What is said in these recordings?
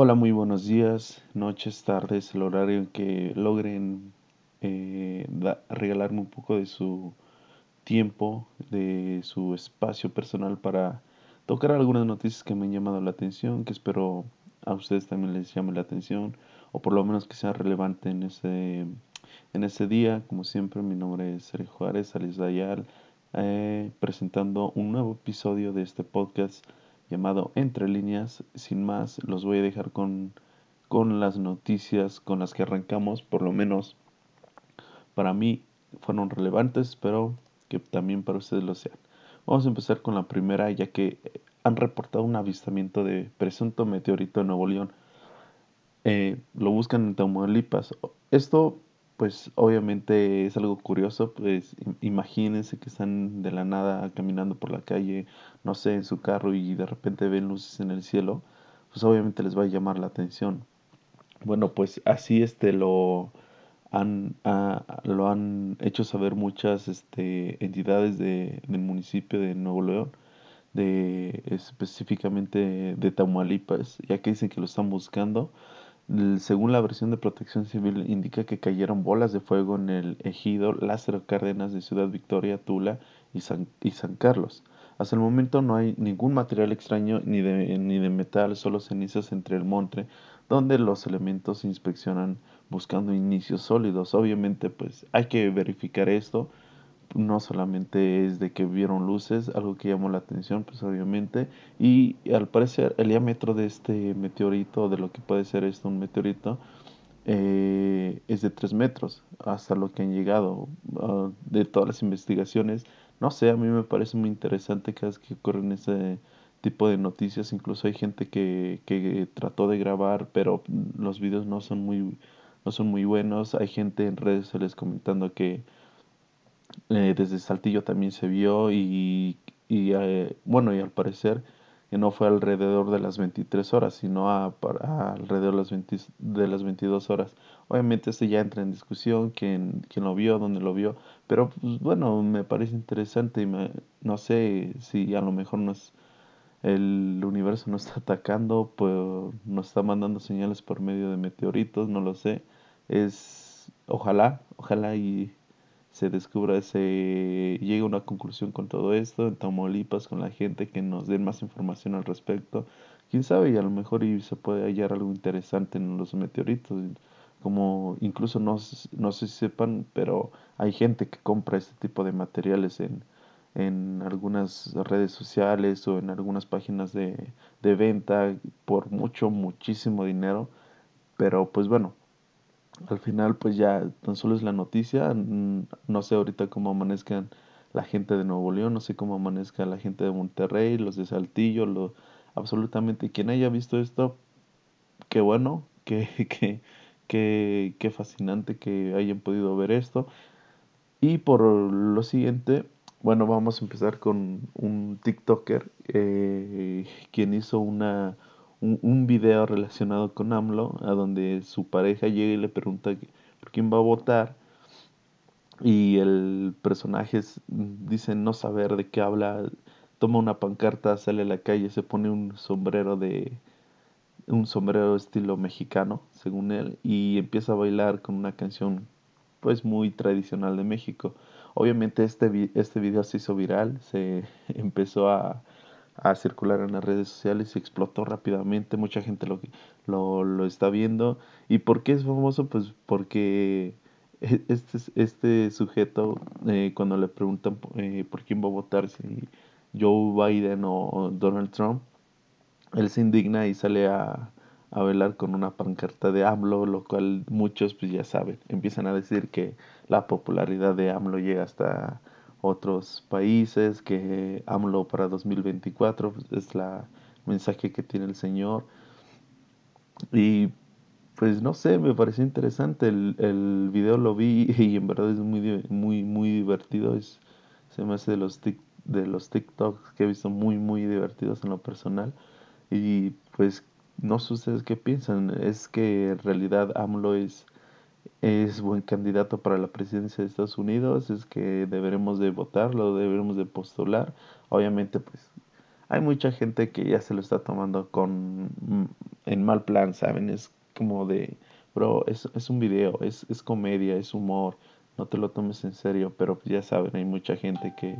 Hola, muy buenos días, noches, tardes, el horario en que logren eh, regalarme un poco de su tiempo, de su espacio personal para tocar algunas noticias que me han llamado la atención, que espero a ustedes también les llame la atención, o por lo menos que sea relevante en ese, en ese día. Como siempre, mi nombre es Sergio Juárez, Alice Dayal, eh, presentando un nuevo episodio de este podcast llamado Entre líneas. Sin más, los voy a dejar con, con las noticias con las que arrancamos, por lo menos para mí fueron relevantes, pero que también para ustedes lo sean. Vamos a empezar con la primera, ya que han reportado un avistamiento de presunto meteorito en Nuevo León. Eh, lo buscan en Tamaulipas. Esto pues obviamente es algo curioso, pues imagínense que están de la nada caminando por la calle, no sé, en su carro y de repente ven luces en el cielo, pues obviamente les va a llamar la atención. Bueno, pues así este lo han, ah, lo han hecho saber muchas este, entidades de, del municipio de Nuevo León, de específicamente de Tamaulipas, ya que dicen que lo están buscando según la versión de Protección Civil, indica que cayeron bolas de fuego en el ejido Lázaro Cárdenas de Ciudad Victoria, Tula y San, y San Carlos. Hasta el momento no hay ningún material extraño ni de, ni de metal, solo cenizas entre el monte, donde los elementos se inspeccionan buscando inicios sólidos. Obviamente, pues hay que verificar esto no solamente es de que vieron luces, algo que llamó la atención, pues obviamente, y al parecer el diámetro de este meteorito, de lo que puede ser esto un meteorito, eh, es de 3 metros, hasta lo que han llegado ah, de todas las investigaciones. No sé, a mí me parece muy interesante cada vez que ocurren ese tipo de noticias, incluso hay gente que, que trató de grabar, pero los videos no son muy, no son muy buenos, hay gente en redes sociales comentando que eh, desde Saltillo también se vio y, y eh, bueno, y al parecer que no fue alrededor de las 23 horas, sino a, alrededor de las, 20, de las 22 horas. Obviamente este ya entra en discusión, quién, quién lo vio, dónde lo vio, pero pues, bueno, me parece interesante y me, no sé si a lo mejor nos, el universo nos está atacando, pues nos está mandando señales por medio de meteoritos, no lo sé. Es, ojalá, ojalá y se descubra, se llegue a una conclusión con todo esto en Tamaulipas, con la gente que nos den más información al respecto. Quién sabe, y a lo mejor y se puede hallar algo interesante en los meteoritos. Como incluso no, no sé si sepan, pero hay gente que compra este tipo de materiales en, en algunas redes sociales o en algunas páginas de, de venta por mucho, muchísimo dinero. Pero pues bueno, al final pues ya tan solo es la noticia, no sé ahorita cómo amanezcan la gente de Nuevo León, no sé cómo amanezca la gente de Monterrey, los de Saltillo, lo, absolutamente quien haya visto esto, qué bueno, qué, qué, qué, qué fascinante que hayan podido ver esto. Y por lo siguiente, bueno, vamos a empezar con un TikToker eh, quien hizo una un, un, video relacionado con AMLO, a donde su pareja llega y le pregunta por quién va a votar. Y el personaje dice no saber de qué habla, toma una pancarta, sale a la calle, se pone un sombrero de un sombrero estilo mexicano, según él, y empieza a bailar con una canción pues muy tradicional de México. Obviamente este, este video se hizo viral, se empezó a, a circular en las redes sociales y explotó rápidamente. Mucha gente lo, lo, lo está viendo. ¿Y por qué es famoso? Pues porque e, este, este sujeto, eh, cuando le preguntan eh, por quién va a votar, si Joe Biden o Donald Trump, él se indigna y sale a, a velar con una pancarta de AMLO, lo cual muchos pues ya saben, empiezan a decir que la popularidad de AMLO llega hasta otros países, que AMLO para 2024 pues, es la mensaje que tiene el Señor. Y pues no sé, me pareció interesante, el, el video lo vi y en verdad es muy, muy, muy divertido, es, se me hace de los, de los TikToks que he visto muy, muy divertidos en lo personal. Y pues no sé ustedes qué piensan, es que en realidad AMLO es es buen candidato para la presidencia de Estados Unidos, es que deberemos de votarlo, deberemos de postular. Obviamente, pues hay mucha gente que ya se lo está tomando con mm, en mal plan, ¿saben? Es como de, bro, es, es un video, es, es comedia, es humor, no te lo tomes en serio, pero ya saben, hay mucha gente que,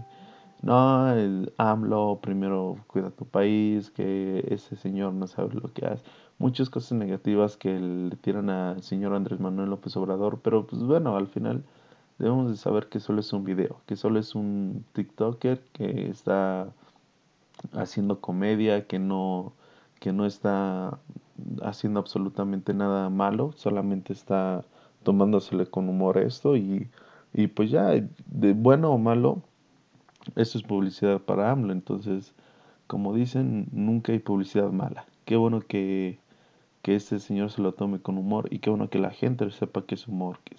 no, el AMLO, primero cuida tu país, que ese señor no sabe lo que hace. Muchas cosas negativas que le tiran al señor Andrés Manuel López Obrador, pero pues bueno, al final debemos de saber que solo es un video, que solo es un TikToker que está haciendo comedia, que no, que no está haciendo absolutamente nada malo, solamente está tomándosele con humor esto y, y pues ya, de bueno o malo, eso es publicidad para AMLO, entonces, como dicen, nunca hay publicidad mala. Qué bueno que, que este señor se lo tome con humor y qué bueno que la gente sepa que es humor, que,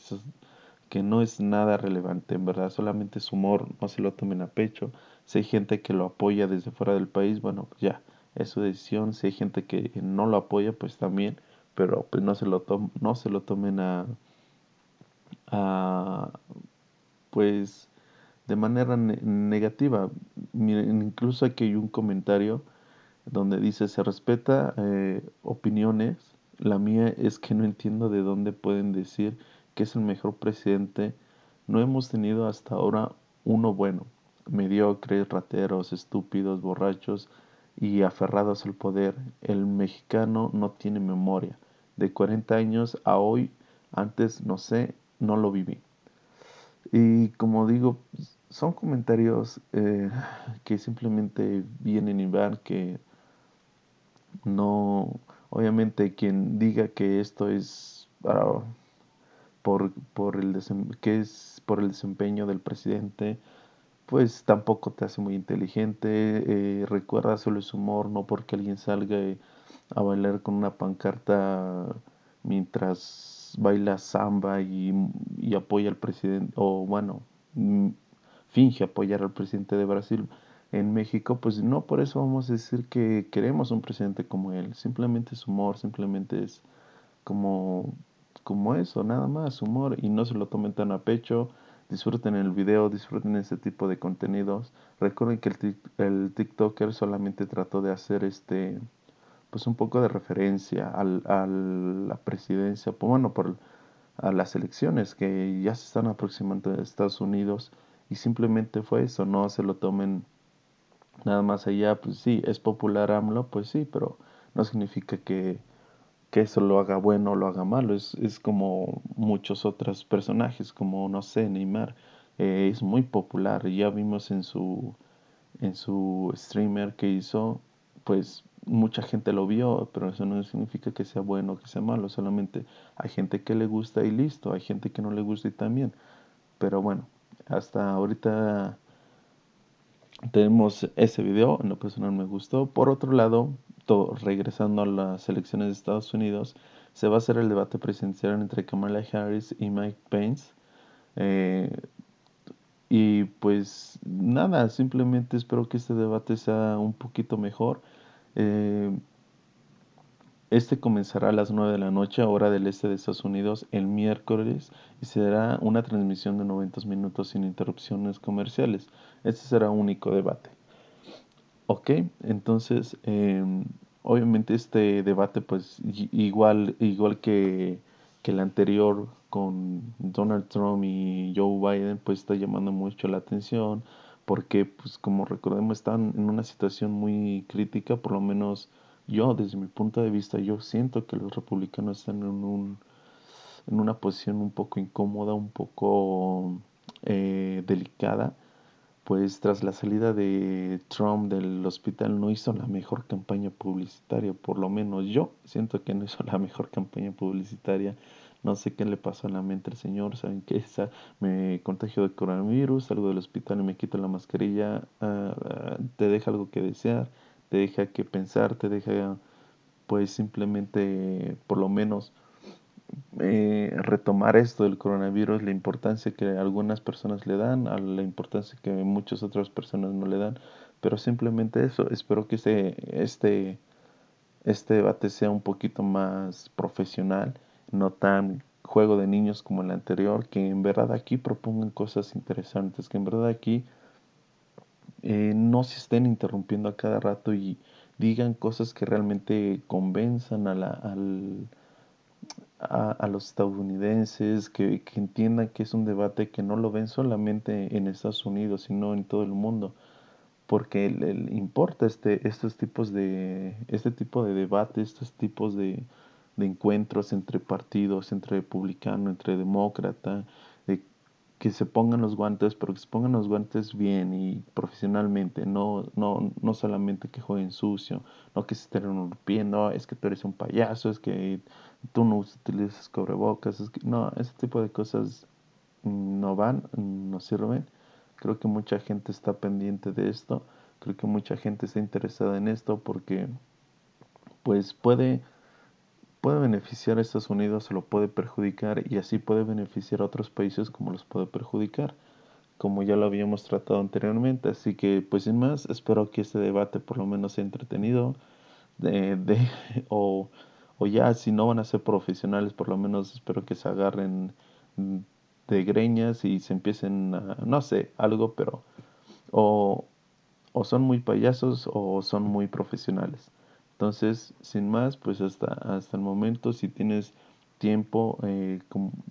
que no es nada relevante, en verdad, solamente es humor, no se lo tomen a pecho. Si hay gente que lo apoya desde fuera del país, bueno, pues ya, es su decisión. Si hay gente que no lo apoya, pues también, pero pues no se lo, no se lo tomen a, a pues de manera negativa. Miren, incluso aquí hay un comentario donde dice se respeta eh, opiniones. La mía es que no entiendo de dónde pueden decir que es el mejor presidente. No hemos tenido hasta ahora uno bueno. Mediocres, rateros, estúpidos, borrachos y aferrados al poder. El mexicano no tiene memoria. De 40 años a hoy, antes no sé, no lo viví. Y como digo, son comentarios eh, que simplemente vienen y van, que no, obviamente quien diga que esto es por, por el que es por el desempeño del presidente, pues tampoco te hace muy inteligente, eh, recuerda solo su humor, no porque alguien salga a bailar con una pancarta mientras baila samba y, y apoya al presidente, o bueno, finge apoyar al presidente de Brasil en México, pues no por eso vamos a decir que queremos un presidente como él. Simplemente es humor, simplemente es como, como eso, nada más, humor. Y no se lo tomen tan a pecho. Disfruten el video, disfruten ese tipo de contenidos. Recuerden que el, el TikToker solamente trató de hacer este pues un poco de referencia al, a la presidencia, pues bueno, por a las elecciones que ya se están aproximando de Estados Unidos y simplemente fue eso, no se lo tomen nada más allá, pues sí, es popular AMLO, pues sí, pero no significa que, que eso lo haga bueno o lo haga malo, es, es como muchos otros personajes, como no sé, Neymar, eh, es muy popular, ya vimos en su, en su streamer que hizo, pues mucha gente lo vio, pero eso no significa que sea bueno o que sea malo, solamente hay gente que le gusta y listo, hay gente que no le gusta y también, pero bueno, hasta ahorita tenemos ese video, en lo personal me gustó. Por otro lado, regresando a las elecciones de Estados Unidos, se va a hacer el debate presidencial entre Kamala Harris y Mike Pence. Eh, y pues nada, simplemente espero que este debate sea un poquito mejor. Eh, este comenzará a las 9 de la noche, hora del este de Estados Unidos, el miércoles y será una transmisión de 90 minutos sin interrupciones comerciales. Este será un único debate. Ok, entonces, em, obviamente este debate, pues igual, igual que, que el anterior con Donald Trump y Joe Biden, pues está llamando mucho la atención porque, pues como recordemos, están en una situación muy crítica, por lo menos yo, desde mi punto de vista, yo siento que los republicanos están en, un, en una posición un poco incómoda, un poco eh, delicada, pues tras la salida de Trump del hospital no hizo la mejor campaña publicitaria, por lo menos yo siento que no hizo la mejor campaña publicitaria. No sé qué le pasó a la mente al señor, saben que esa, me contagio de coronavirus, salgo del hospital y me quito la mascarilla, ah, ah, te deja algo que desear te deja que pensar, te deja pues simplemente por lo menos eh, retomar esto del coronavirus, la importancia que algunas personas le dan, a la importancia que muchas otras personas no le dan, pero simplemente eso, espero que este, este, este debate sea un poquito más profesional, no tan juego de niños como el anterior, que en verdad aquí propongan cosas interesantes, que en verdad aquí eh, no se estén interrumpiendo a cada rato y, digan cosas que realmente convenzan a, la, al, a, los estadounidenses, que, que, entiendan que es un debate que no lo ven solamente en Estados Unidos, sino en todo el mundo. Porque le, importa este, estos tipos de, este tipo de debates, estos tipos de, de encuentros entre partidos, entre republicano, entre demócrata, de que se pongan los guantes, pero que se pongan los guantes bien y profesionalmente, no, no, no solamente que jueguen sucio, no que se estén rompiendo, es que tú eres un payaso, es que tú no utilizas cobrebocas, es que no, ese tipo de cosas no van, no sirven. Creo que mucha gente está pendiente de esto, creo que mucha gente está interesada en esto porque pues puede puede beneficiar a Estados Unidos o lo puede perjudicar y así puede beneficiar a otros países como los puede perjudicar, como ya lo habíamos tratado anteriormente. Así que, pues sin más, espero que este debate por lo menos sea entretenido de, de o, o ya si no van a ser profesionales, por lo menos espero que se agarren de greñas y se empiecen a, no sé, algo, pero o, o son muy payasos o son muy profesionales. Entonces, sin más, pues hasta, hasta el momento, si tienes tiempo, eh,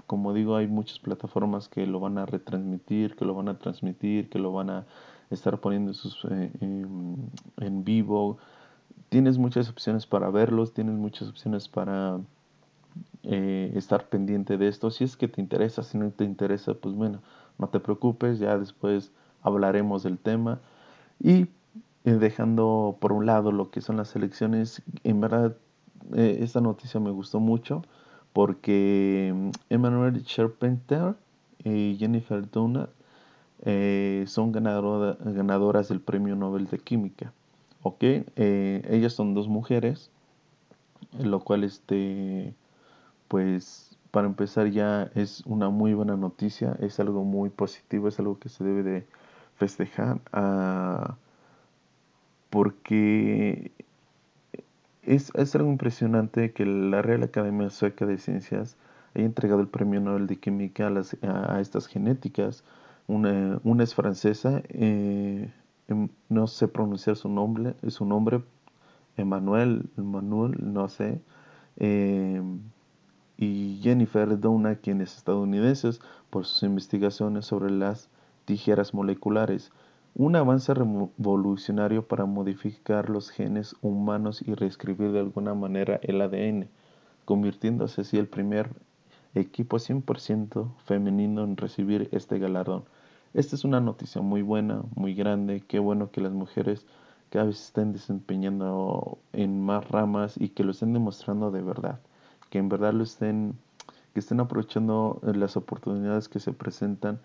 como, digo, hay muchas plataformas que lo van a retransmitir, que lo van a transmitir, que lo van a estar poniendo sus, eh, en, vivo. Tienes muchas opciones para verlos, tienes muchas opciones para eh, estar pendiente de esto. Si es que te interesa, si no te interesa, pues bueno, no te preocupes, ya después hablaremos del tema. Y dejando por un lado lo que son las elecciones, en verdad eh, esta noticia me gustó mucho porque mm, Emmanuel Charpenter y Jennifer Doudna eh, son ganadoras del Premio Nobel de Química. ¿ok? ellas son dos mujeres, lo cual este, pues para empezar ya es una muy buena noticia, es algo muy positivo, es algo que se debe de festejar. Porque es, algo impresionante que la Real Academia Sueca de Ciencias haya entregado el Premio Nobel de Química a, las, a, estas genéticas. Una, una es francesa, eh, em, no sé pronunciar su nombre, su nombre, Emmanuel, Emmanuel, no sé, eh, y Jennifer Doudna, quien es estadounidense, por sus investigaciones sobre las tijeras moleculares un avance revolucionario para modificar los genes humanos y reescribir de alguna manera el ADN, convirtiéndose así el primer equipo 100% femenino en recibir este galardón. Esta es una noticia muy buena, muy grande, qué bueno que las mujeres cada vez estén desempeñando en más ramas y que lo estén demostrando de verdad, que en verdad lo estén, que estén aprovechando las oportunidades que se presentan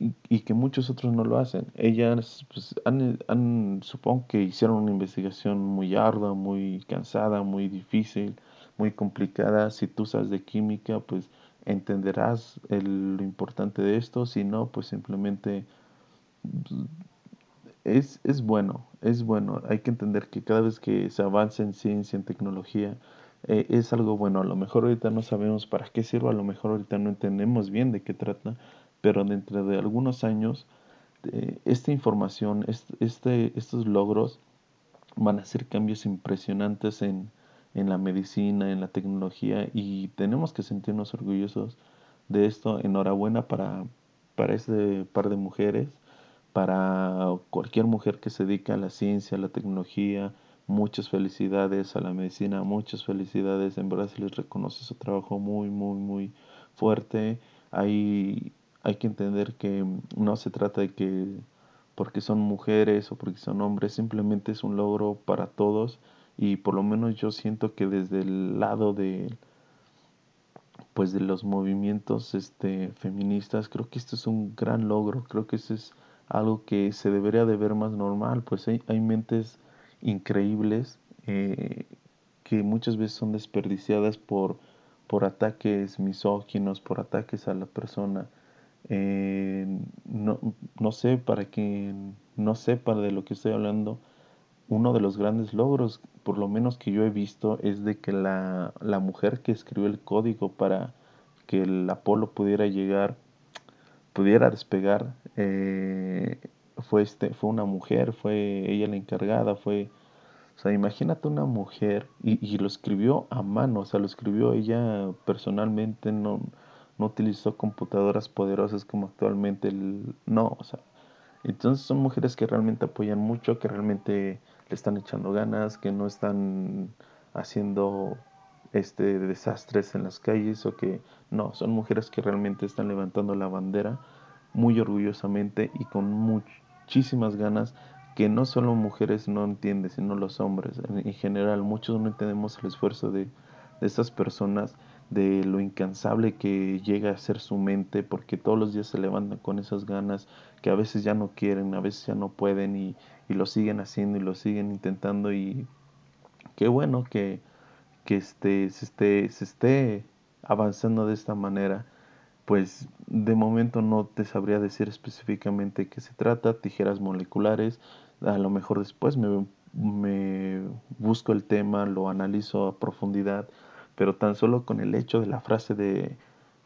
y, que muchos otros no lo hacen. Ellas pues, han, supongo que hicieron una investigación muy ardua, muy cansada, muy difícil, muy complicada. Si tú sabes de química, pues entenderás lo importante de esto. Si no, pues simplemente es, es bueno, es bueno. Hay que entender que cada vez que se avanza en ciencia, en tecnología, eh, es algo bueno. A lo mejor ahorita no sabemos para qué sirve, a lo mejor ahorita no entendemos bien de qué trata, pero dentro de algunos años eh, esta información, este, estos logros van a ser cambios impresionantes en, en la medicina, en la tecnología y tenemos que sentirnos orgullosos de esto. Enhorabuena para, para este par de mujeres, para cualquier mujer que se dedica a la ciencia, a la tecnología. Muchas felicidades a la medicina, muchas felicidades. En verdad se les reconoce su trabajo muy, muy, muy fuerte. Hay hay que entender que no se trata de que porque son mujeres o porque son hombres, simplemente es un logro para todos y por lo menos yo siento que desde el lado de pues de los movimientos este feministas creo que esto es un gran logro creo que eso es algo que se debería de ver más normal pues hay, hay mentes increíbles eh, que muchas veces son desperdiciadas por por ataques misóginos por ataques a la persona eh, no, no, sé, para quien no sepa de lo que estoy hablando, uno de los grandes logros, por lo menos que yo he visto, es de que la, la mujer que escribió el código para que el Apolo pudiera llegar, pudiera despegar, eh, fue, este, fue una mujer, fue ella la encargada, fue O sea, imagínate una mujer y, y lo escribió a mano, o sea, lo escribió ella personalmente, no, no utilizó computadoras poderosas como actualmente. No, o sea, entonces son mujeres que realmente apoyan mucho, que realmente le están echando ganas, que no están haciendo este desastres en las calles o que no, son mujeres que realmente están levantando la bandera muy orgullosamente y con muchísimas ganas que no solo mujeres no entienden, sino los hombres. En, general, muchos no entendemos el esfuerzo de, de estas personas, de lo incansable que llega a ser su mente, porque todos los días se levantan con esas ganas que a veces ya no quieren, a veces ya no pueden y, y lo siguen haciendo y lo siguen intentando y qué bueno que, que este, se, esté, se esté avanzando de esta manera. Pues de momento no te sabría decir específicamente qué se trata, tijeras moleculares, a lo mejor después me, me, busco el tema, lo analizo a profundidad, pero tan solo con el hecho de la frase de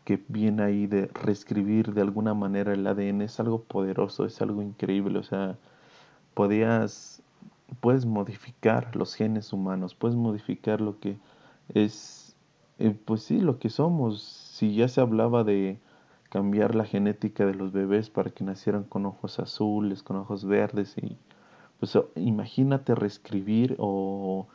que viene ahí de reescribir de alguna manera el ADN es algo poderoso, es algo increíble, o sea, podías, puedes modificar los genes humanos, puedes modificar lo que es, eh, pues sí, lo que somos, si ya se hablaba de cambiar la genética de los bebés para que nacieran con ojos azules, con ojos verdes y pues imagínate reescribir o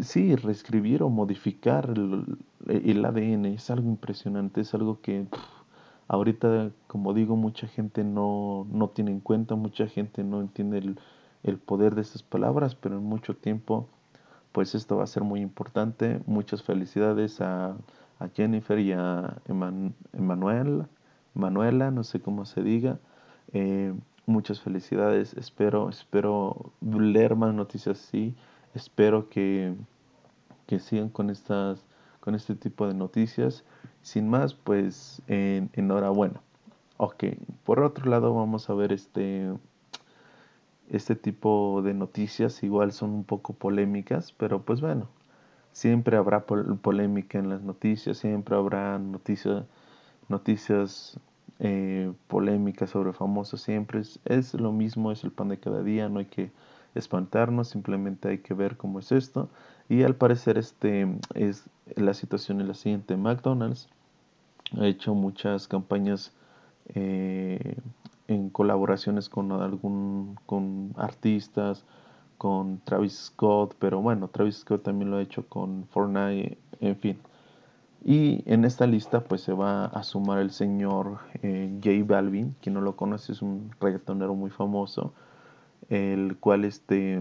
sí, reescribir o modificar el, el, ADN es algo impresionante, es algo que ahorita, como digo, mucha gente no, no tiene en cuenta, mucha gente no entiende el, el poder de esas palabras, pero en mucho tiempo pues esto va a ser muy importante. Muchas felicidades a a Jennifer y a Manuela, no sé cómo se diga. Eh, muchas felicidades, espero, espero leer más noticias así, espero que, que sigan con estas con este tipo de noticias. Sin más, pues en, enhorabuena. Ok, por otro lado vamos a ver este este tipo de noticias igual son un poco polémicas, pero pues bueno, siempre habrá polémica en las noticias, siempre habrá noticias, noticias eh, polémicas sobre famosos, siempre es, es, lo mismo, es el pan de cada día, no hay que espantarnos, simplemente hay que ver cómo es esto. Y al parecer este es la situación es la siguiente, McDonald's ha hecho muchas campañas eh, en colaboraciones con algún con artistas, con Travis Scott, pero bueno, Travis Scott también lo ha hecho con Fortnite, en fin. Y en esta lista pues se va a sumar el señor eh, Balvin, quien no lo conoce es un reggaetonero muy famoso, el cual este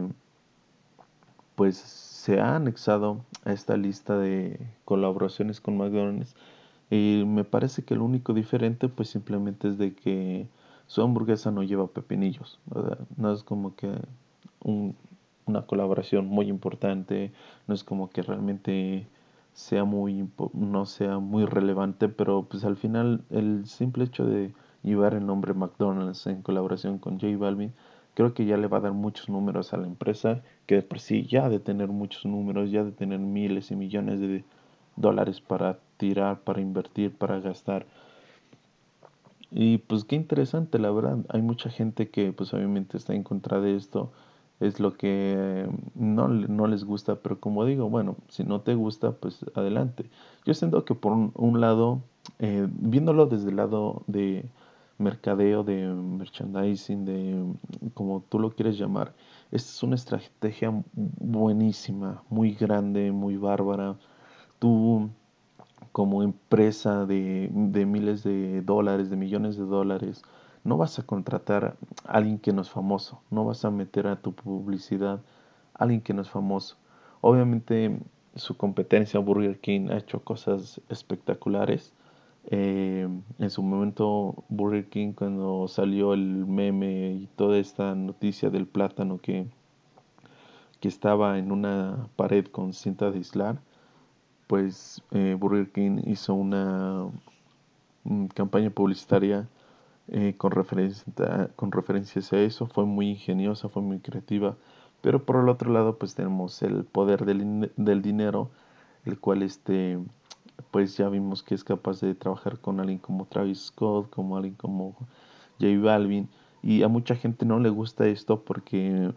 pues se ha anexado a esta lista de colaboraciones con McDonald's. Y me parece que lo único diferente pues simplemente es de que su hamburguesa no lleva pepinillos, no es como que un, una colaboración muy importante, no es como que realmente sea muy no sea muy relevante, pero pues al final el simple hecho de llevar el nombre McDonald's en colaboración con J Balvin, creo que ya le va a dar muchos números a la empresa, que de por sí ya de tener muchos números, ya de tener miles y millones de dólares para tirar, para invertir, para gastar. Y pues qué interesante, la verdad. Hay mucha gente que pues obviamente está en contra de esto es lo que no, no, les gusta, pero como digo, bueno, si no te gusta, pues adelante. Yo siento que por un, lado, eh, viéndolo desde el lado de mercadeo, de merchandising, de como tú lo quieres llamar, esta es una estrategia buenísima, muy grande, muy bárbara. Tú como empresa de, de miles de dólares, de millones de dólares, no vas a contratar a alguien que no es famoso, no vas a meter a tu publicidad a alguien que no es famoso. Obviamente su competencia Burger King ha hecho cosas espectaculares. Eh, en su momento Burger King cuando salió el meme y toda esta noticia del plátano que, que estaba en una pared con cinta de aislar, pues eh, Burger King hizo una mm, campaña publicitaria eh, con, con referencias a eso. Fue muy ingeniosa, fue muy creativa. Pero por el otro lado, pues tenemos el poder del, del dinero, el cual este, pues ya vimos que es capaz de trabajar con alguien como Travis Scott, como alguien como J Balvin. Y a mucha gente no le gusta esto porque,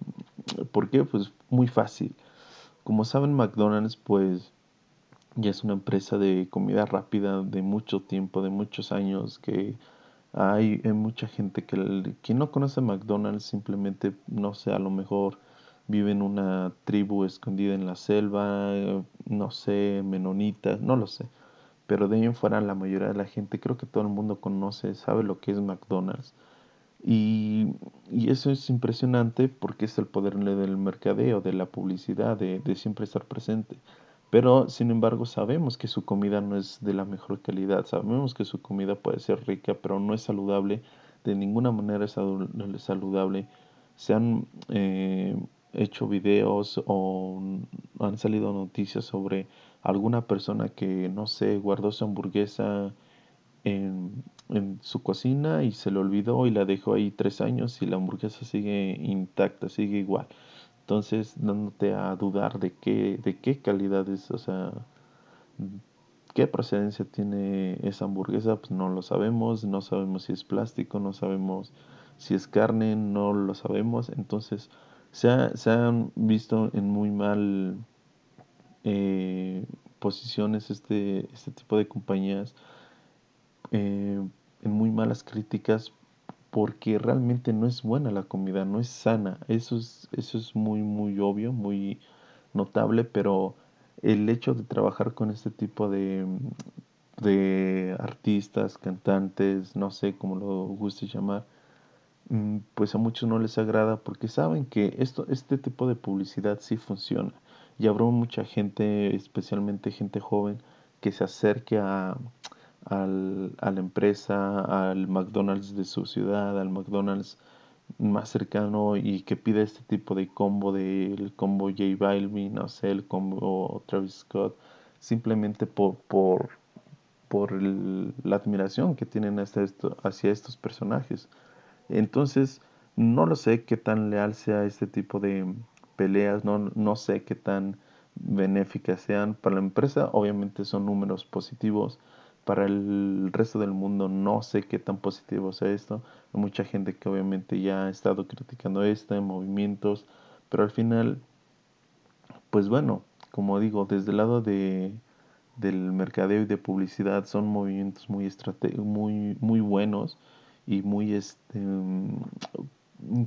¿por? Pues muy fácil. Como saben, McDonald's pues ya es una empresa de comida rápida de mucho tiempo, de muchos años, que hay, mucha gente que, quien no conoce McDonald's simplemente, no sé, a lo mejor vive en una tribu escondida en la selva, no sé, menonitas, no lo sé. Pero de ahí en fuera la mayoría de la gente, creo que todo el mundo conoce, sabe lo que es McDonald's. Y, y eso es impresionante porque es el poder del mercadeo, de la publicidad, de, de siempre estar presente. Pero, sin embargo, sabemos que su comida no es de la mejor calidad, sabemos que su comida puede ser rica, pero no es saludable, de ninguna manera es saludable. Se han eh, hecho videos o han salido noticias sobre alguna persona que, no sé, guardó su hamburguesa en, en, su cocina y se le olvidó y la dejó ahí tres años y la hamburguesa sigue intacta, sigue igual. Entonces, dándote a dudar de qué, de qué calidad es, o sea, qué procedencia tiene esa hamburguesa, pues no lo sabemos, no sabemos si es plástico, no sabemos si es carne, no lo sabemos. Entonces, se, han visto en muy mal eh, posiciones este, este tipo de compañías, eh, en muy malas críticas porque realmente no es buena la comida, no es sana. Eso es, eso es muy, muy obvio, muy notable, pero el hecho de trabajar con este tipo de, de artistas, cantantes, no sé cómo lo guste llamar, pues a muchos no les agrada porque saben que esto, este tipo de publicidad sí funciona. Y habrá mucha gente, especialmente gente joven, que se acerque a, al, a la empresa, al McDonald's de su ciudad, al McDonald's más cercano y que pida este tipo de combo del combo J Balvin, no sé, el combo Travis Scott, simplemente por, por, por la admiración que tienen hacia, hacia estos personajes. Entonces, no lo sé qué tan leal sea este tipo de peleas, no, no sé qué tan benéficas sean para la empresa, obviamente son números positivos, para el resto del mundo no sé qué tan positivo sea esto. Hay mucha gente que obviamente ya ha estado criticando esto en movimientos, pero al final, pues bueno, como digo, desde el lado de, del mercadeo y de publicidad son movimientos muy, muy, muy buenos y muy, este,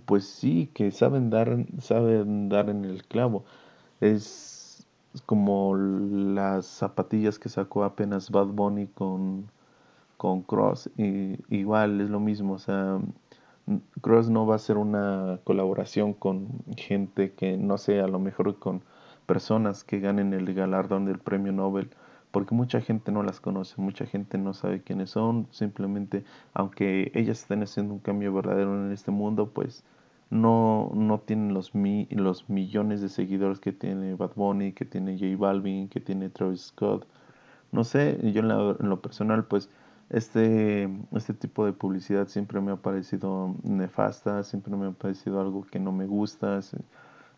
pues sí, que saben dar, saben dar en el clavo. Es como las zapatillas que sacó apenas Bad Bunny con, con Cross. Y, igual es lo mismo, o sea, Cross no va a ser una colaboración con gente que no sé, a lo mejor con personas que ganen el galardón del premio Nobel, porque mucha gente no las conoce, mucha gente no sabe quiénes son, simplemente aunque ellas estén haciendo un cambio verdadero en este mundo, pues no, no tienen los, los millones de seguidores que tiene Bad Bunny, que tiene J Balvin, que tiene Travis Scott. No sé, yo en, lo personal, pues este, este tipo de publicidad siempre me ha parecido nefasta, siempre me ha parecido algo que no me gusta.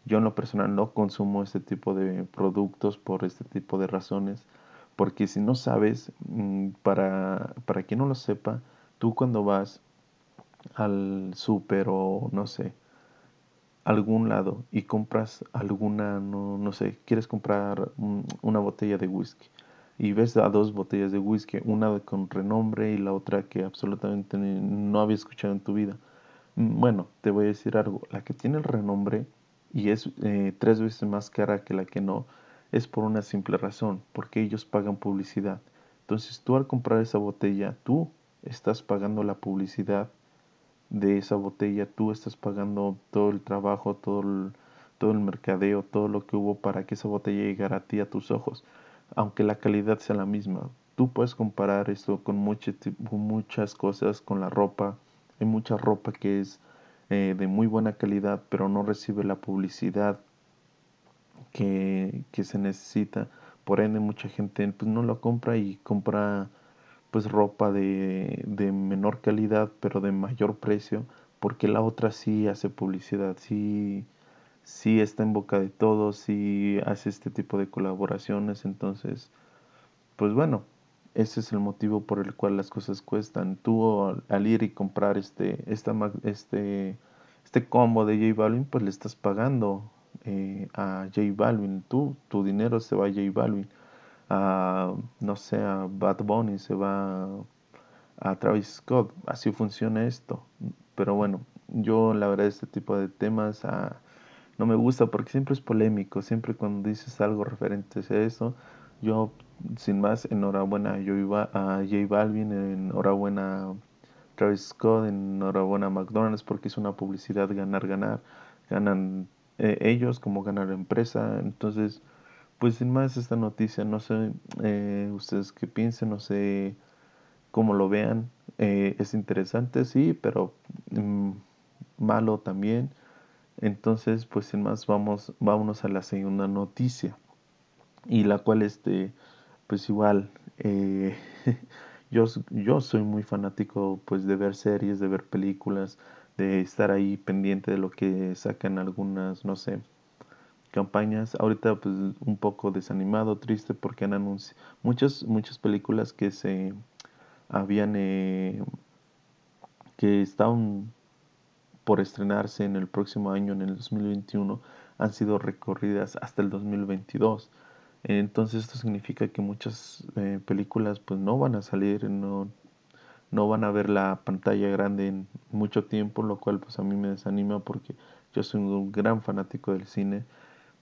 Yo en lo personal no consumo este tipo de productos por este tipo de razones, porque si no sabes, mm, para, para quien no lo sepa, tú cuando vas al súper o no sé, algún lado y compras alguna, no, no sé, quieres comprar una botella de whisky y ves a dos botellas de whisky, una con renombre y la otra que absolutamente no había escuchado en tu vida. Mm, bueno, te voy a decir algo, la que tiene el renombre y es eh, tres veces más cara que la que no, es por una simple razón, porque ellos pagan publicidad. Entonces tú al comprar esa botella, tú estás pagando la publicidad de esa botella, tú estás pagando todo el trabajo, todo el, todo el mercadeo, todo lo que hubo para que esa botella llegara a ti, a tus ojos, aunque la calidad sea la misma. Tú puedes comparar esto con, muchas cosas, con la ropa. Hay mucha ropa que es eh, de muy buena calidad, pero no recibe la publicidad que, que se necesita. Por ende, mucha gente pues, no lo compra y compra pues ropa de, de menor calidad pero de mayor precio porque la otra sí hace publicidad, sí, sí está en boca de todos, sí hace este tipo de colaboraciones, entonces, pues bueno, ese es el motivo por el cual las cosas cuestan. Tú al, ir y comprar este, esta, este, este combo de J Balvin, pues le estás pagando eh, a J Balvin. Tú, tu dinero se va a J Balvin. A, no sé, a Bad Bunny se va a Travis Scott. Así funciona esto. Pero bueno, yo la verdad este tipo de temas ah, no me gusta porque siempre es polémico. Siempre cuando dices algo referente a eso, yo sin más, enhorabuena a J Balvin, enhorabuena a Travis Scott, enhorabuena a McDonald's porque es una publicidad ganar, ganar. Ganan eh, ellos como ganar la empresa. Entonces, pues sin más esta noticia, no sé eh, ustedes qué piensen, no sé cómo lo vean. Eh, es interesante, sí, pero mm, malo también. Entonces, pues sin más, vamos, vámonos a la segunda noticia. Y la cual, este, pues igual, yo, yo soy muy fanático pues de ver series, de ver películas, de estar ahí pendiente de lo que sacan algunas, no sé, campañas. Ahorita pues un poco desanimado, triste porque han anunciado muchas, muchas películas que se habían, eh, que estaban por estrenarse en el próximo año, en el 2021, han sido recorridas hasta el 2022. Entonces esto significa que muchas eh, películas pues no van a salir, no, no van a ver la pantalla grande en mucho tiempo, lo cual pues a mí me desanima porque yo soy un gran fanático del cine.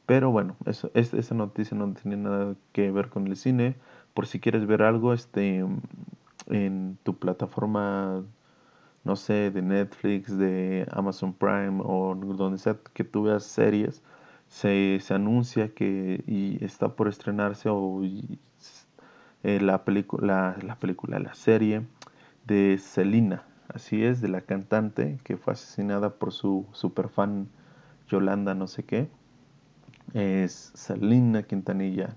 Pero bueno, eso, esa noticia no tiene nada que ver con el cine. Por si quieres ver algo este, en tu plataforma, no sé, de Netflix, de Amazon Prime o donde sea que tú veas series, se, se anuncia que y está por estrenarse o eh, la, la, película, la serie de Selena, así es, de la cantante que fue asesinada por su super fan Yolanda no sé qué, es Selena Quintanilla.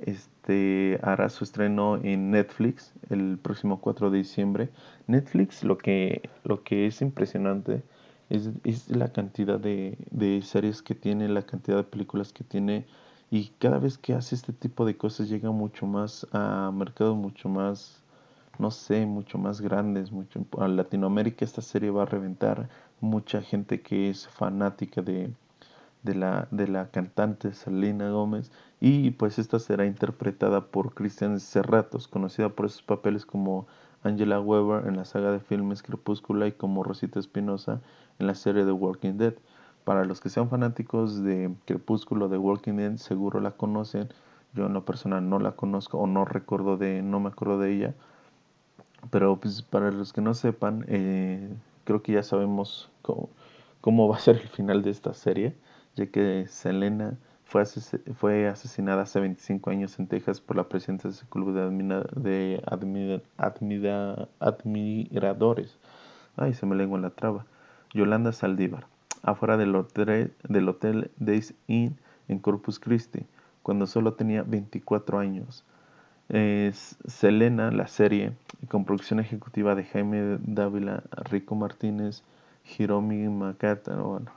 Este hará su estreno en Netflix el próximo 4 de diciembre. Netflix lo que, lo que es impresionante es, la cantidad de, series que tiene, la cantidad de películas que tiene y cada vez que hace este tipo de cosas llega mucho más a mercados mucho más, no sé, mucho más grandes, mucho a Latinoamérica esta serie va a reventar mucha gente que es fanática de, de la, de la cantante Selena Gómez y pues esta será interpretada por Cristian Serratos, conocida por sus papeles como Angela Weber en la saga de filmes Crepúscula y como Rosita Espinosa en la serie de Walking Dead. Para los que sean fanáticos de Crepúsculo de Walking Dead, seguro la conocen. Yo en lo personal no la conozco o no recuerdo de, no me acuerdo de ella. Pero pues para los que no sepan, eh, creo que ya sabemos cómo, cómo, va a ser el final de esta serie, ya que Selena fue, fue asesinada hace 25 años en Texas por la presidenta de ese club de, admiradores. Ay, se me lengua la traba. Yolanda Saldívar, afuera del hotel, del hotel Days Inn en Corpus Christi, cuando solo tenía 24 años. Es Selena, la serie, con producción ejecutiva de Jaime Dávila, Rico Martínez, Hiromi Makata, bueno,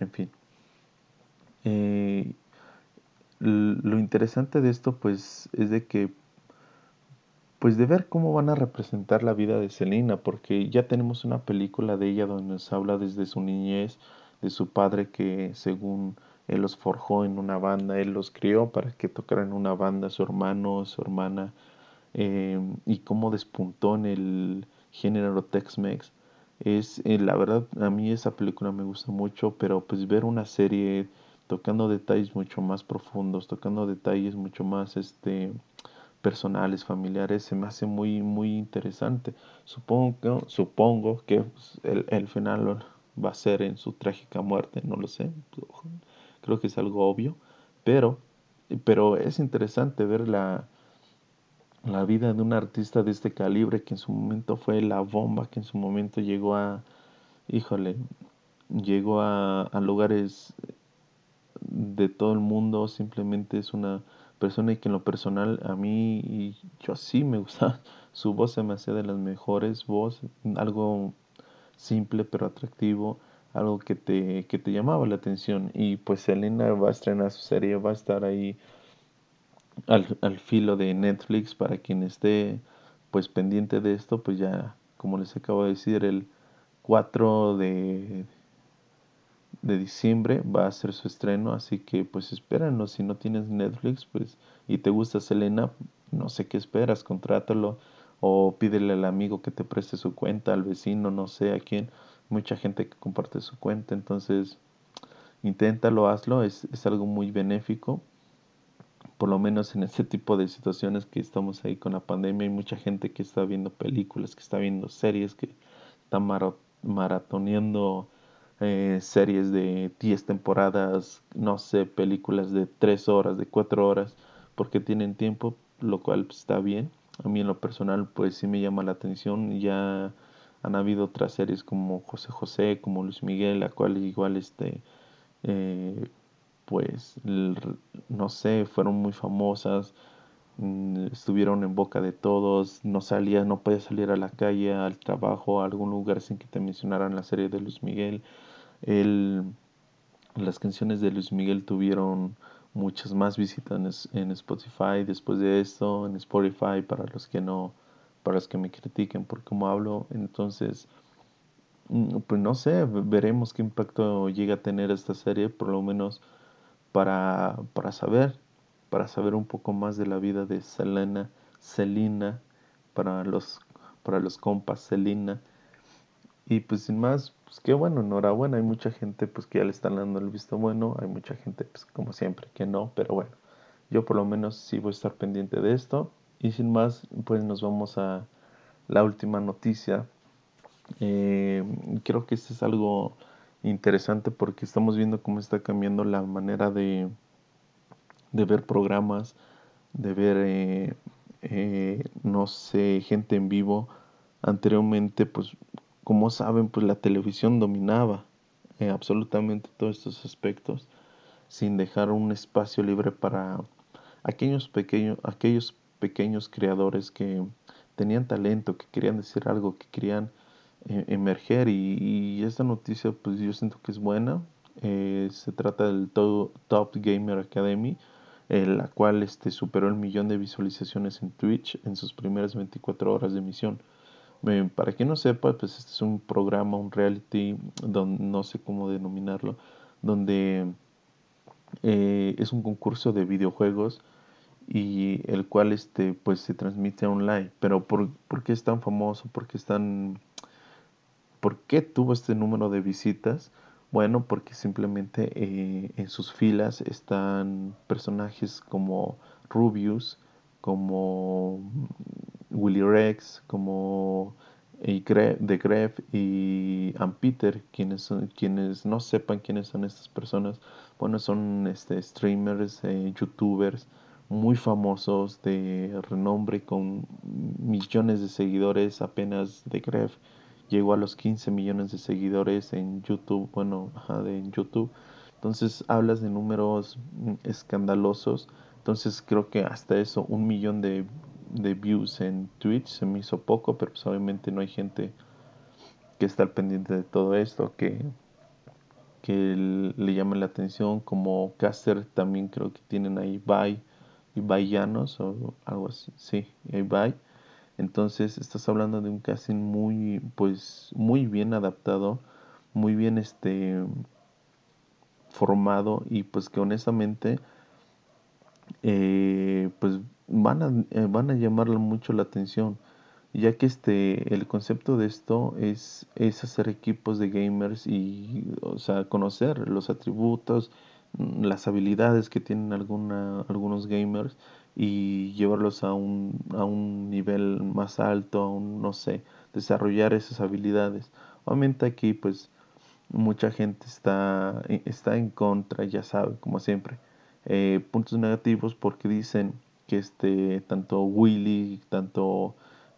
en fin. Eh, lo interesante de esto, pues, es de que pues de ver cómo van a representar la vida de Selena, porque ya tenemos una película de ella donde nos habla desde su niñez, de su padre que según él los forjó en una banda, él los crió para que tocaran una banda, su hermano, su hermana, eh, y cómo despuntó en el género Tex-Mex. Es, eh, la verdad, a mí esa película me gusta mucho, pero pues ver una serie tocando detalles mucho más profundos, tocando detalles mucho más, este, personales, familiares, se me hace muy, muy interesante. Supongo, supongo que pues, el, el final va a ser en su trágica muerte, no lo sé, creo que es algo obvio, pero, pero es interesante ver la, la vida de un artista de este calibre que en su momento fue la bomba, que en su momento llegó a, híjole, llegó a, a lugares de todo el mundo, simplemente es una persona y que en lo personal a mí y yo sí me gusta su voz se me de las mejores voz algo simple pero atractivo algo que te que te llamaba la atención. Y pues Selena va a estrenar su serie va a estar ahí al, al filo de Netflix para quien esté pues pendiente de esto, pues ya como les acabo de decir el 4 de, de diciembre va a ser su estreno, así que pues espéranos, si no tienes Netflix pues y te gusta Selena, no sé qué esperas, contrátalo o pídele al amigo que te preste su cuenta, al vecino, no sé a quién, mucha gente que comparte su cuenta, entonces inténtalo, hazlo, es, es algo muy benéfico, por lo menos en este tipo de situaciones que estamos ahí con la pandemia, hay mucha gente que está viendo películas, que está viendo series, que está maratoneando eh, series de 10 temporadas, no sé, películas de 3 horas, de 4 horas, porque tienen tiempo, lo cual está bien. A mí en lo personal pues sí me llama la atención, ya han habido otras series como José José, como Luis Miguel, la cual igual este... Eh, pues no sé, fueron muy famosas, mm, estuvieron en boca de todos, no salía, no podía salir a la calle, al trabajo, a algún lugar sin que te mencionaran la serie de Luis Miguel. El, las canciones de Luis Miguel tuvieron muchas más visitas en, Spotify después de esto, en Spotify para los que no, para los que me critiquen por cómo hablo, entonces mm, pues no sé, veremos qué impacto llega a tener esta serie, por lo menos para, para saber, para saber un poco más de la vida de Selena, Selina, para los, para los compas, Selina. Y pues sin más, pues qué bueno, enhorabuena, hay mucha gente pues que ya le están dando el visto bueno, hay mucha gente pues como siempre que no, pero bueno, yo por lo menos sí voy a estar pendiente de esto. Y sin más, pues nos vamos a la última noticia. Eh, creo que este es algo interesante porque estamos viendo cómo está cambiando la manera de, de ver programas, de ver, eh, eh, no sé, gente en vivo. Anteriormente, pues, como saben, pues la televisión dominaba absolutamente todos estos aspectos, sin dejar un espacio libre para aquellos pequeños, aquellos pequeños creadores que tenían talento, que querían decir algo, que querían e-, emerger y, esta noticia pues yo siento que es buena. Eh, se trata del Top Gamer Academy, eh, la cual este, superó el millón de visualizaciones en Twitch en sus primeras 24 horas de emisión. para quien no sepa, pues este es un programa, un reality, no sé cómo denominarlo, donde eh, es un concurso de videojuegos y el cual este pues se transmite online. Pero ¿por, ¿por qué es tan famoso? ¿Por qué es tan ¿Por qué tuvo este número de visitas? Bueno, porque simplemente eh, en sus filas están personajes como Rubius, como Willy Rex, como The Gref y Peter, quienes, son, quienes no sepan quiénes son estas personas, bueno, son este, streamers, eh, youtubers muy famosos de renombre con millones de seguidores apenas de Gref llegó a los 15 millones de seguidores en YouTube, bueno, en YouTube. Entonces hablas de números mm, escandalosos. Entonces creo que hasta eso, un millón de, de views en Twitch se me hizo poco, pero pues obviamente no hay gente que está al pendiente de todo esto, que, que le llame la atención, como Caster también creo que tienen ahí Bye y Bayanos o algo así, sí, Bye entonces estás hablando de un casting muy, pues, muy bien adaptado, muy bien este formado y pues que honestamente eh, pues van a, eh, van a llamarle mucho la atención ya que este el concepto de esto es, es hacer equipos de gamers y o sea conocer los atributos las habilidades que tienen alguna, algunos gamers y llevarlos a un, a un nivel más alto, a un, no sé, desarrollar esas habilidades. Obviamente aquí pues mucha gente está, está en contra, ya sabe, como siempre. Eh, puntos negativos porque dicen que este, tanto Willy, tanto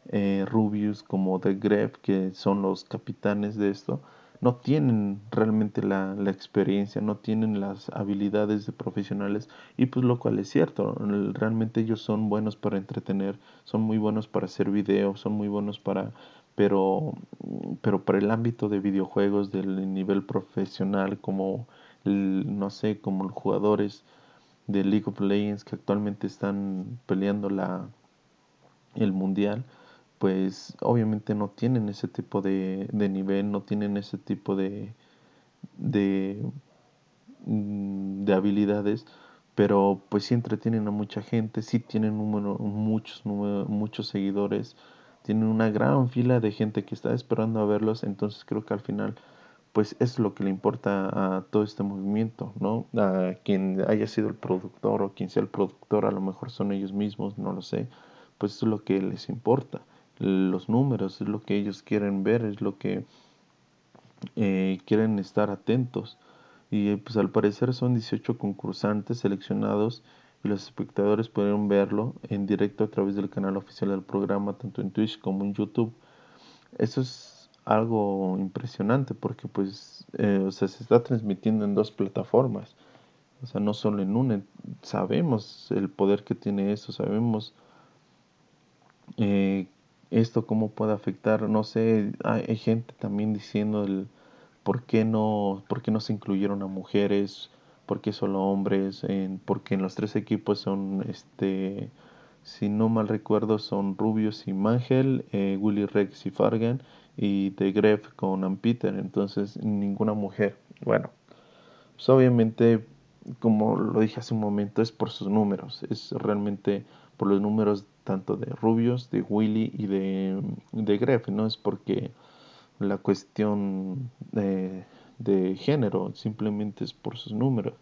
eh, Rubius como The Gref, que son los capitanes de esto, no tienen realmente la, la, experiencia, no tienen las habilidades de profesionales y pues lo cual es cierto, realmente ellos son buenos para entretener, son muy buenos para hacer videos, son muy buenos para, pero, pero para el ámbito de videojuegos del nivel profesional como, no sé, como los jugadores de League of Legends que actualmente están peleando la el mundial pues obviamente no tienen ese tipo de, de nivel no tienen ese tipo de de, mm, de habilidades pero pues sí entretienen a mucha gente sí tienen número, muchos muchos seguidores tienen una gran fila de gente que está esperando a verlos entonces creo que al final pues es lo que le importa a todo este movimiento, ¿no? A quien haya sido el productor o quien sea el productor, a lo mejor son ellos mismos, no lo sé, pues es lo que les importa. Los números es lo que ellos quieren ver, es lo que eh, quieren estar atentos. Y pues al parecer son 18 concursantes seleccionados y los espectadores pudieron verlo en directo a través del canal oficial del programa, tanto en Twitch como en YouTube. Eso es algo impresionante porque pues eh, o sea, se está transmitiendo en dos plataformas. O sea, no solo en una. Sabemos el poder que tiene eso, sabemos eh, esto cómo puede afectar. No sé, hay, gente también diciendo el por qué no, por qué no se incluyeron a mujeres, por qué solo hombres, en, porque en los tres equipos son este si no mal recuerdo son Rubius y Mangel, eh, Willy Rex y Fargan y de Gref con Ampeter, entonces ninguna mujer. Bueno, pues obviamente, como lo dije hace un momento, es por sus números, es realmente por los números tanto de Rubius, de Willy y de, de Gref, no es porque la cuestión de, de género, simplemente es por sus números.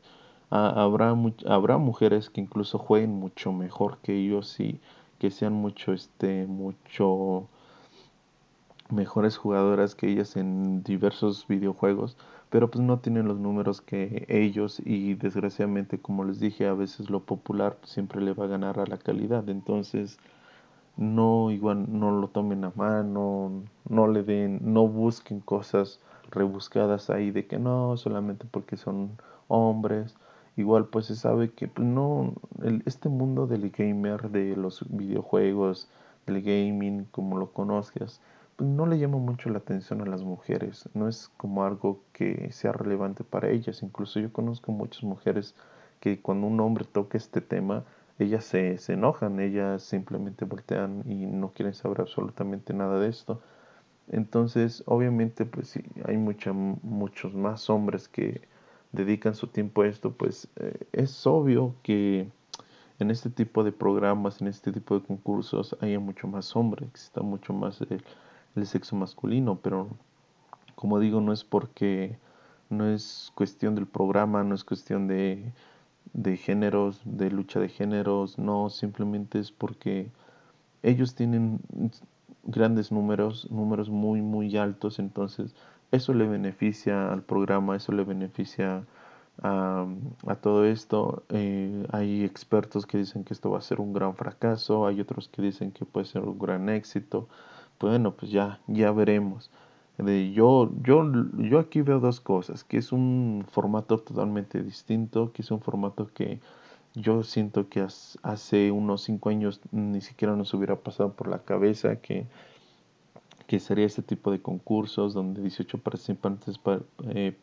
habrá, habrá mujeres que incluso jueguen mucho mejor que ellos y que sean mucho, este, mucho mejores jugadoras que ellas en diversos videojuegos, pero pues no tienen los números que ellos y desgraciadamente como les dije a veces lo popular siempre le va a ganar a la calidad, entonces no igual no lo tomen a mano, no le den, no busquen cosas rebuscadas ahí de que no, solamente porque son hombres, igual pues se sabe que pues no, el, este mundo del gamer, de los videojuegos, del gaming, como lo conozcas, no le llama mucho la atención a las mujeres, no es como algo que sea relevante para ellas, incluso yo conozco muchas mujeres que cuando un hombre toca este tema, ellas se, se enojan, ellas simplemente voltean y no quieren saber absolutamente nada de esto. Entonces, obviamente, pues sí, hay mucha, muchos más hombres que dedican su tiempo a esto, pues eh, es obvio que en este tipo de programas, en este tipo de concursos, haya mucho más hombres, exista mucho más el sexo masculino, pero como digo, no es porque no es cuestión del programa, no es cuestión de, de géneros, de lucha de géneros, no, simplemente es porque ellos tienen grandes números, números muy, muy altos, entonces eso le beneficia al programa, eso le beneficia a, a todo esto. Eh, hay expertos que dicen que esto va a ser un gran fracaso, hay otros que dicen que puede ser un gran éxito bueno, pues ya, ya veremos. yo, yo, yo aquí veo dos cosas, que es un formato totalmente distinto, que es un formato que yo siento que hace unos cinco años ni siquiera nos hubiera pasado por la cabeza que, que sería este tipo de concursos donde 18 participantes eh,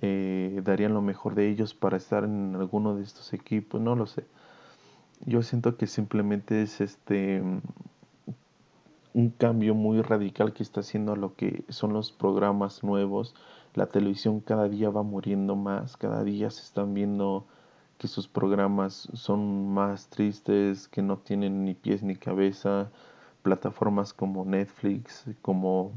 eh, darían lo mejor de ellos para estar en alguno de estos equipos, no lo sé. Yo siento que simplemente es este un cambio muy radical que está haciendo lo que son los programas nuevos. La televisión cada día va muriendo más, cada día se están viendo que sus programas son más tristes, que no tienen ni pies ni cabeza. Plataformas como Netflix, como,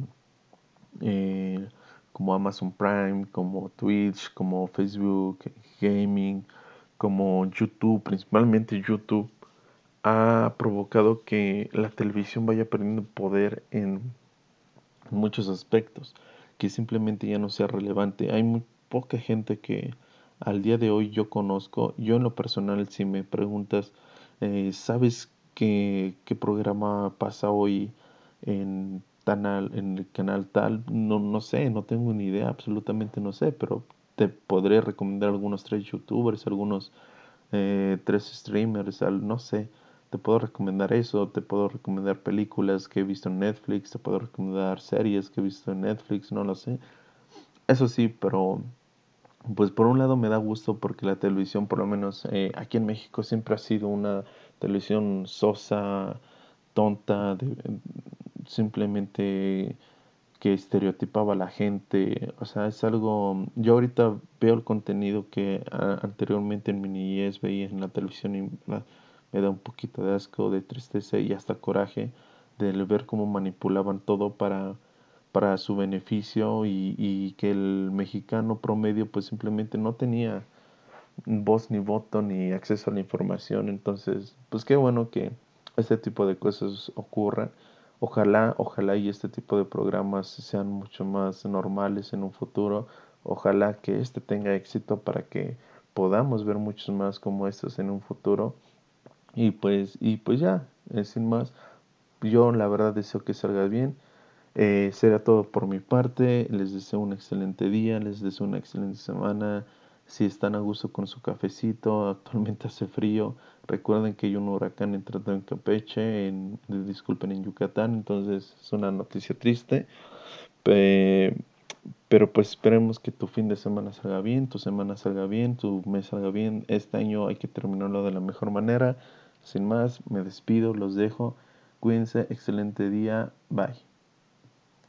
eh, como Amazon Prime, como Twitch, como Facebook, Gaming, como YouTube, principalmente YouTube ha provocado que la televisión vaya perdiendo poder en muchos aspectos, que simplemente ya no sea relevante. Hay muy poca gente que al día de hoy yo conozco, yo en lo personal si me preguntas, eh, ¿sabes qué, qué programa pasa hoy en, en el canal tal? No, no sé, no tengo ni idea, absolutamente no sé, pero te podré recomendar algunos tres youtubers, algunos eh, tres streamers, no sé te puedo recomendar eso, te puedo recomendar películas que he visto en Netflix, te puedo recomendar series que he visto en Netflix, no lo sé. Eso sí, pero pues por un lado me da gusto porque la televisión, por lo menos eh, aquí en México, siempre ha sido una televisión sosa, tonta, simplemente que estereotipaba a la gente. O sea, es algo... Yo ahorita veo el contenido que anteriormente en mi niñez veía en la televisión y me da un poquito de asco, de tristeza y hasta coraje de ver cómo manipulaban todo para para su beneficio y, y, que el mexicano promedio pues simplemente no tenía voz ni voto ni acceso a la información. Entonces pues qué bueno que este tipo de cosas ocurran. Ojalá ojalá y este tipo de programas sean mucho más normales en un futuro. Ojalá que este tenga éxito para que podamos ver muchos más como estos en un futuro y pues y pues ya sin más yo la verdad deseo que salga bien eh, será todo por mi parte. Les deseo un excelente día, les deseo una excelente semana. Si están a gusto con su cafecito, actualmente hace frío. Recuerden que hay un huracán entrando en Campeche, en, disculpen, en Yucatán, entonces es una noticia triste. pero pues esperemos que tu fin de semana salga bien, tu semana salga bien, tu mes salga bien. Este año hay que terminarlo de la mejor manera. Sin más, me despido, los dejo. Cuídense, excelente día, bye.